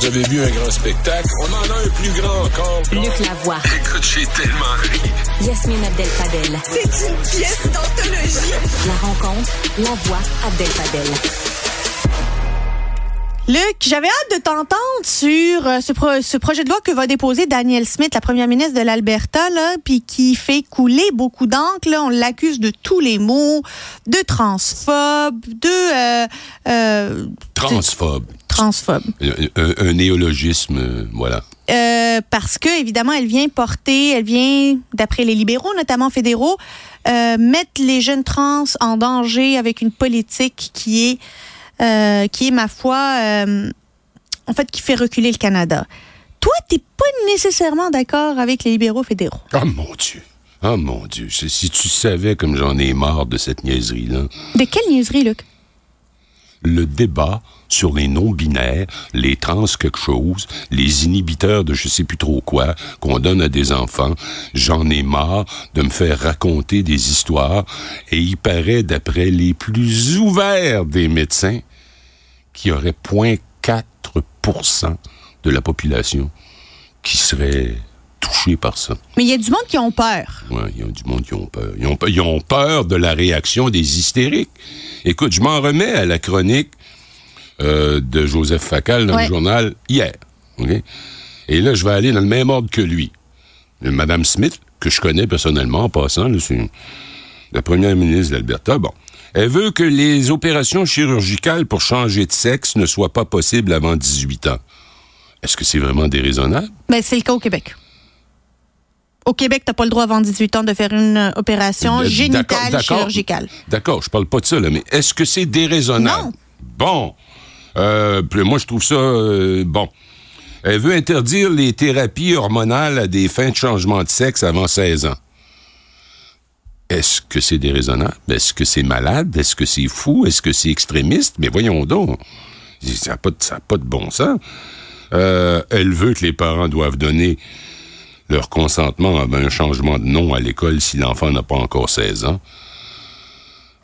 Vous avez vu un grand spectacle? On en a un plus grand encore. Luc Lavoie. Écoute, j'ai tellement ri. Yasmine Abdel-Fadel. C'est une pièce d'anthologie. La rencontre, la voix Abdel-Fadel. Luc, j'avais hâte de t'entendre sur euh, ce, pro- ce projet de loi que va déposer Daniel Smith, la première ministre de l'Alberta, puis qui fait couler beaucoup d'encre. On l'accuse de tous les mots, de transphobe, de euh, euh, Transphobe. transphobe. Un, néologisme, voilà. Euh, parce que évidemment, elle vient porter, elle vient, d'après les libéraux, notamment fédéraux, euh, mettre les jeunes trans en danger avec une politique qui est, euh, qui est ma foi, euh, en fait, qui fait reculer le Canada. Toi, t'es pas nécessairement d'accord avec les libéraux fédéraux. Oh mon Dieu. Oh mon Dieu. Si si tu savais comme j'en ai marre de cette niaiserie-là. De quelle niaiserie, Luc? Le débat sur les non-binaires, les trans quelque chose, les inhibiteurs de je sais plus trop quoi qu'on donne à des enfants, j'en ai marre de me faire raconter des histoires et il paraît d'après les plus ouverts des médecins qu'il y aurait 0.4% de la population qui serait touchée par ça. Mais il y a du monde qui ont peur. Ouais, il y a du monde qui ont peur. Ils ont, pe- ils ont peur de la réaction des hystériques. Écoute, je m'en remets à la chronique euh, de Joseph Facal dans Ouais. le journal hier. Et là, je vais aller dans le même ordre que lui. Madame Smith, que je connais personnellement en passant, c'est la première ministre de l'Alberta, bon. Elle veut que les opérations chirurgicales pour changer de sexe ne soient pas possibles avant 18 ans. Est-ce que c'est vraiment déraisonnable? Mais c'est le cas au Québec. Au Québec, t'as pas le droit avant 18 ans de faire une euh, opération Euh, génitale chirurgicale. D'accord, je parle pas de ça, là, mais est-ce que c'est déraisonnable? Non. Bon. Euh, moi, je trouve ça euh, bon. Elle veut interdire les thérapies hormonales à des fins de changement de sexe avant 16 ans. Est-ce que c'est déraisonnable? Est-ce que c'est malade? Est-ce que c'est fou? Est-ce que c'est extrémiste? Mais voyons donc. Ça n'a pas, pas de bon sens. Euh, elle veut que les parents doivent donner leur consentement à un changement de nom à l'école si l'enfant n'a pas encore 16 ans.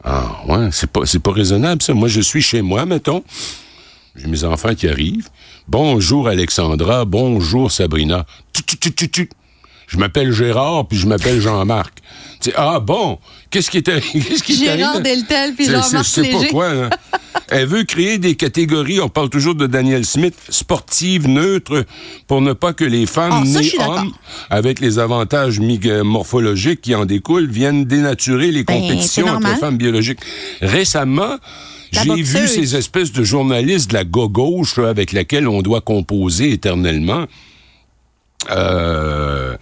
Ah, ouais, c'est pas, pas raisonnable, ça. Moi, je suis chez moi, mettons. J'ai mes enfants qui arrivent. Bonjour, Alexandra. Bonjour, Sabrina. Tu, tu, tu, tu, tu. Je m'appelle Gérard, puis je m'appelle Jean-Marc. Ah, bon? Qu'est-ce qui qu'est-ce est Gérard? Deltel puis Jean-Marc sais pas Léger. quoi, là. Elle veut créer des catégories, on parle toujours de Daniel Smith, sportives, neutres, pour ne pas que les femmes ça, nées d'accord. hommes, avec les avantages euh, morphologiques qui en découlent, viennent dénaturer les Ben, compétitions entre femmes biologiques. Récemment, j'ai vu ces espèces de journalistes de la gauche là, avec laquelle on doit composer éternellement. Euh,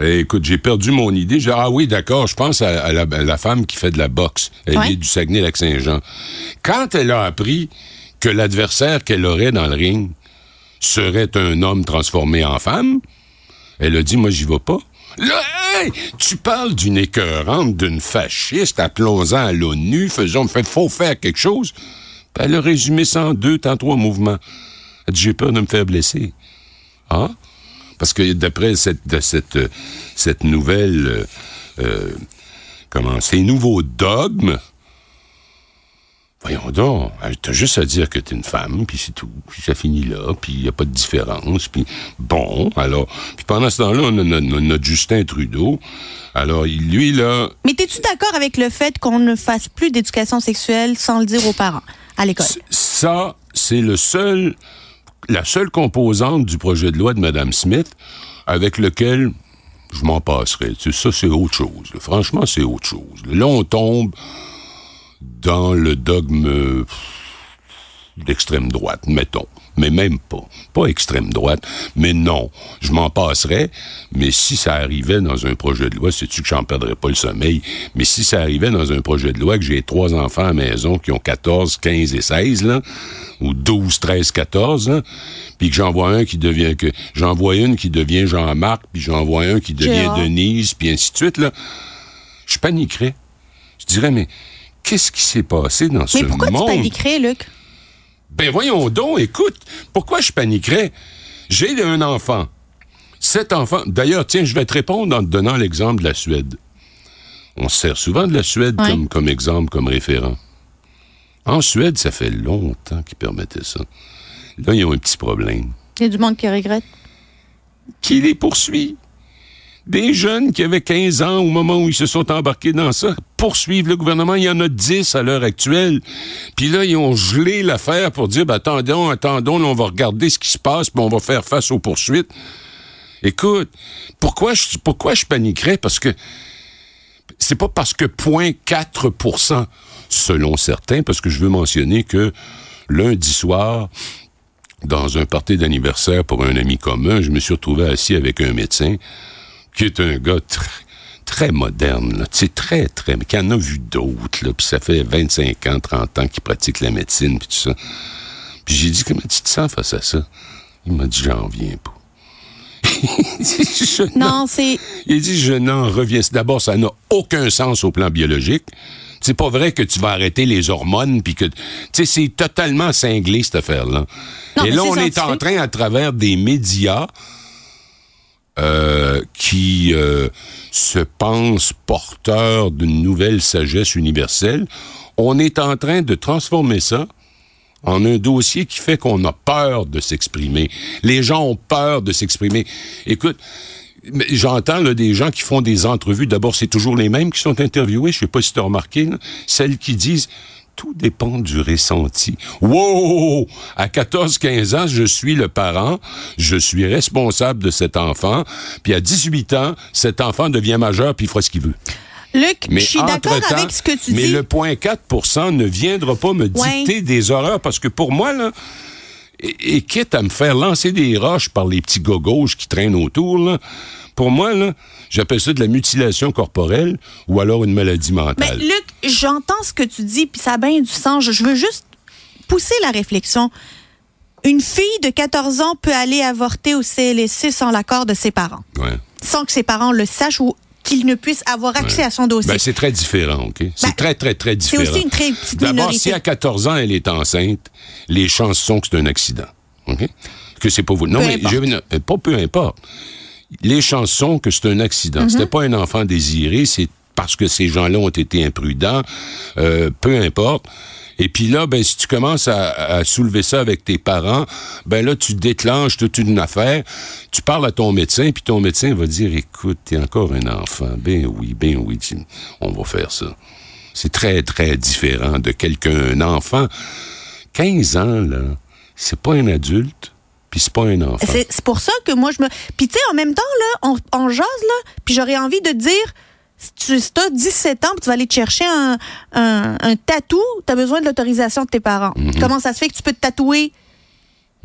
Écoute, j'ai perdu mon idée. J'ai- ah oui, d'accord, je pense à, à la, à la femme qui fait de la boxe. Elle Ouais. est du Saguenay-Lac-Saint-Jean. Quand elle a appris que l'adversaire qu'elle aurait dans le ring serait un homme transformé en femme, elle a dit, moi, j'y vais pas. Là, hey, tu parles d'une écœurante, d'une fasciste, appelons-en à l'ONU, faisons, fait, faut faire quelque chose. Puis elle a résumé ça en deux, temps trois mouvements. Elle dit, j'ai peur de me faire blesser. Ah? Parce que d'après cette, cette, euh, cette nouvelle, euh, euh, comment, ces nouveaux dogmes, voyons donc, euh, t'as juste à dire que t'es une femme, puis c'est tout, puis ça finit là, puis il n'y a pas de différence, puis bon, alors, puis pendant ce temps-là, on a notre, notre Justin Trudeau, alors lui, là, Mais t'es-tu d'accord avec le fait qu'on ne fasse plus d'éducation sexuelle sans le dire aux parents à l'école? Ça, c'est le seul, la seule composante du projet de loi de Mme Smith avec lequel je m'en passerai. Tu sais, ça, c'est autre chose. là. Franchement, c'est autre chose. Là, on tombe dans le dogme d'extrême droite, mettons. Mais même pas. Pas extrême droite. Mais non. Je m'en passerais. Mais si ça arrivait dans un projet de loi, sais-tu que j'en perdrais pas le sommeil? Mais si ça arrivait dans un projet de loi que j'ai trois enfants à la maison qui ont 14, 15 et 16, là, ou 12, 13, 14, là, puis que j'en vois un qui devient que j'en vois une qui devient Jean-Marc, puis j'en vois un qui devient Gérard. Denise, puis ainsi de suite, là, je paniquerais. Je dirais, mais qu'est-ce qui s'est passé dans ce Mais pourquoi monde? tu paniquerais, Luc? Ben voyons donc, écoute, pourquoi je paniquerais? J'ai un enfant. Cet enfant, d'ailleurs, tiens, je vais te répondre en te donnant l'exemple de la Suède. On se sert souvent de la Suède Ouais. comme, comme exemple, comme référent. En Suède, ça fait longtemps qu'ils permettaient ça. Là, ils ont un petit problème. Il y a du monde qui regrette. Qui les poursuit? Des jeunes qui avaient 15 ans au moment où ils se sont embarqués dans ça poursuivent le gouvernement. Il y en a 10 à l'heure actuelle. Puis là, ils ont gelé l'affaire pour dire, ben, attendons, attendons, là, on va regarder ce qui se passe, puis on va faire face aux poursuites. Écoute, pourquoi je, pourquoi je paniquerais? Parce que c'est pas parce que 0.4% selon certains, parce que je veux mentionner que lundi soir, dans un party d'anniversaire pour un ami commun, je me suis retrouvé assis avec un médecin qui est un gars tr- très moderne, sais, très, très, mais qui en a vu d'autres, là, puis ça fait 25 ans, 30 ans qu'il pratique la médecine, puis tout ça. Puis j'ai dit, comment tu te sens face à ça? Il m'a dit, j'en viens pas. Je Non, c'est. il dit, je n'en reviens. D'abord, ça n'a aucun sens au plan biologique. C'est pas vrai que tu vas arrêter les hormones puis que tu sais c'est totalement cinglé cette affaire-là. Non, Et là c'est on est en train à travers des médias euh, qui euh, se pensent porteurs d'une nouvelle sagesse universelle, on est en train de transformer ça en un dossier qui fait qu'on a peur de s'exprimer. Les gens ont peur de s'exprimer. Écoute, j'entends des gens qui font des entrevues. D'abord, c'est toujours les mêmes qui sont interviewés. Je sais pas si tu as remarqué. là. Celles qui disent tout dépend du ressenti. Wow! À 14-15 ans, je suis le parent, je suis responsable de cet enfant, puis à 18 ans, cet enfant devient majeur puis il fera ce qu'il veut. Luc, Mais je suis d'accord avec ce que tu mais dis. le point 4% ne viendra pas me Ouais. dicter des horreurs parce que pour moi, là, et, et quitte à me faire lancer des roches par les petits gars gauches qui traînent autour, là, pour moi, là, j'appelle ça de la mutilation corporelle ou alors une maladie Mais mentale. Luc, j'entends ce que tu dis, puis ça a bien du sens. Je, je veux juste pousser la réflexion. Une fille de 14 ans peut aller avorter au CLSC sans l'accord de ses parents, Ouais. sans que ses parents le sachent ou qu'ils ne puissent avoir accès à son dossier. Ben, c'est très différent, OK? C'est Ben, très, très, très c'est différent. aussi une très petite D'abord, minorité. si à 14 ans, elle est enceinte, les chances sont que c'est un accident. OK? Que c'est pas vous. Non, Peu mais importe. je, euh, pas peu importe. Les chances sont que c'est un accident. Mm-hmm. C'était pas un enfant désiré, c'est parce que ces gens-là ont été imprudents. Euh, peu importe. Et puis là, ben, si tu commences à, soulever ça avec tes parents, ben là, tu déclenches toute une affaire. Tu parles à ton médecin, puis ton médecin va dire, écoute, t'es encore un enfant. Ben oui, ben oui, on va faire ça. C'est très, très différent de quelqu'un, un enfant. 15 ans, là, c'est pas un adulte, puis c'est pas un enfant. C'est c'est pour ça que moi, je me. Puis, tu sais, en même temps, là, on, on jase, là, puis j'aurais envie de dire. Si tu as 17 ans, puis tu vas aller te chercher un, un, un tatou, tu as besoin de l'autorisation de tes parents. Mm-hmm. Comment ça se fait que tu peux te tatouer,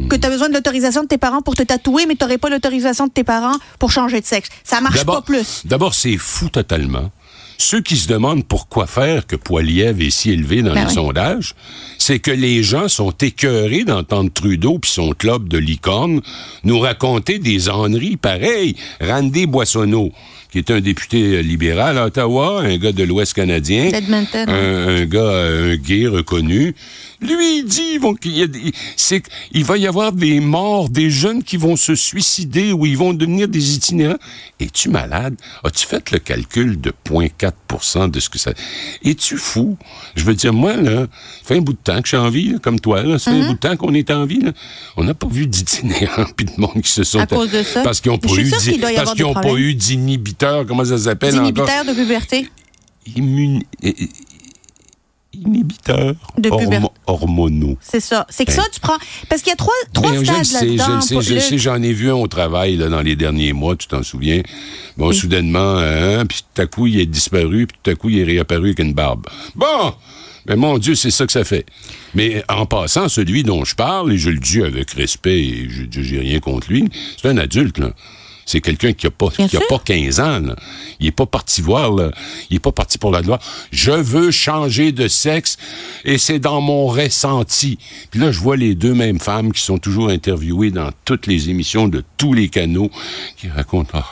que tu as besoin de l'autorisation de tes parents pour te tatouer, mais tu n'aurais pas l'autorisation de tes parents pour changer de sexe? Ça marche pas plus. D'abord, c'est fou totalement. Ceux qui se demandent pourquoi faire que Poiliev est si élevé dans Ben les oui. sondages, c'est que les gens sont écœurés d'entendre Trudeau puis son club de licorne nous raconter des enneries pareilles. Randy Boissonneau, qui est un député euh, libéral à Ottawa, un gars de l'Ouest canadien, un, un gars, euh, un gay reconnu, lui, il dit qu'il y a des- c'est qu'il va y avoir des morts, des jeunes qui vont se suicider ou ils vont devenir des itinérants. Es-tu malade? As-tu fait le calcul de 0.4% de ce que ça... Es-tu fou? Je veux dire, moi, là, ça fait un bout de temps que je suis en vie, là, comme toi, là. Ça Mm-hmm. fait un bout de temps qu'on est en vie, là. On n'a pas vu d'itinérants puis de monde qui se sont... À cause de ça? Parce qu'ils n'ont pas eu d'i- parce qu'ils pas d'inhibiteurs, comment ça s'appelle encore? Inhibiteur de puberté. Immun- eh, eh, inhibiteurs De hormonaux. C'est ça. C'est que ça, tu prends. Parce qu'il y a trois, trois Ben, je stades je là-dedans. le sais, je le sais, j'en ai vu un au travail là, dans les derniers mois, tu t'en souviens? Bon, soudainement, hein, puis tout à coup, il est disparu, puis tout à coup, il est réapparu avec une barbe. Bon! Mais mon Dieu, c'est ça que ça fait. Mais en passant, celui dont je parle, et je le dis avec respect, et je j'ai rien contre lui, c'est un adulte, là. C'est quelqu'un qui a pas, qui a sûr. pas 15 ans, là. Il est pas parti voir, là. Il est pas parti pour la gloire. Je veux changer de sexe et c'est dans mon ressenti. Puis là, je vois les deux mêmes femmes qui sont toujours interviewées dans toutes les émissions de tous les canaux qui racontent, Ah,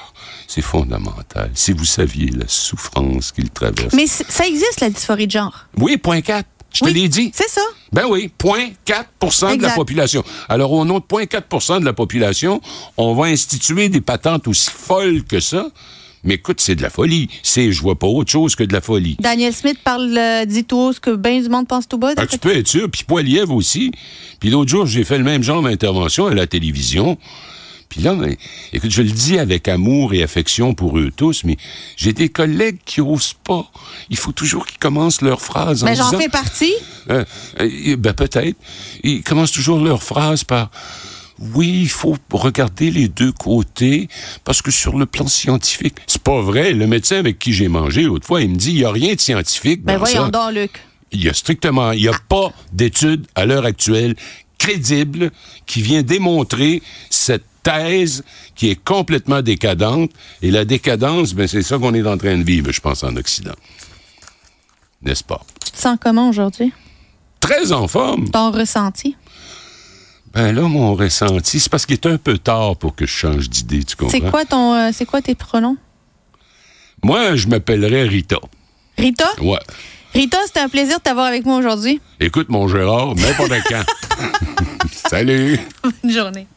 c'est fondamental. Si vous saviez la souffrance qu'ils traversent. Mais ça existe, la dysphorie de genre. Oui, point 4. Je te l'ai dit. C'est ça. Ben oui, 0.4% de la population. Alors, au nom de 0.4% de la population, on va instituer des patentes aussi folles que ça, Mais écoute, c'est de la folie. C'est, je vois pas autre chose que de la folie. Daniel Smith parle, euh, dit tout haut ce que bien du monde pense tout bas. D'après tu peux être sûr. Puis Poilievre aussi. Puis l'autre jour, j'ai fait le même genre d'intervention à la télévision. Puis là, écoute, je le dis avec amour et affection pour eux tous, mais j'ai des collègues qui osent pas. Il faut toujours qu'ils commencent leur phrase en Ben, j'en fais partie. Euh, euh, ben peut-être. Ils commencent toujours leur phrase par oui, il faut regarder les deux côtés parce que sur le plan scientifique, c'est pas vrai. Le médecin avec qui j'ai mangé l'autre fois, il me dit il y a rien de scientifique Ben dans voyons ça. donc, Luc. Il y a strictement, il y a pas d'étude à l'heure actuelle crédible qui vient démontrer cette thèse qui est complètement décadente. Et la décadence, ben c'est ça qu'on est en train de vivre, je pense, en Occident. N'est-ce pas? Tu te sens comment aujourd'hui? Très en forme. Ton ressenti? Ben là, mon ressenti, c'est parce qu'il est un peu tard pour que je change d'idée, tu comprends? C'est quoi ton, euh, c'est quoi tes pronoms? Moi, je m'appellerais Rita. Rita? Ouais. Rita, c'était un plaisir de t'avoir avec moi aujourd'hui. Écoute, mon Gérard, n'importe quand. Salut! Bonne journée.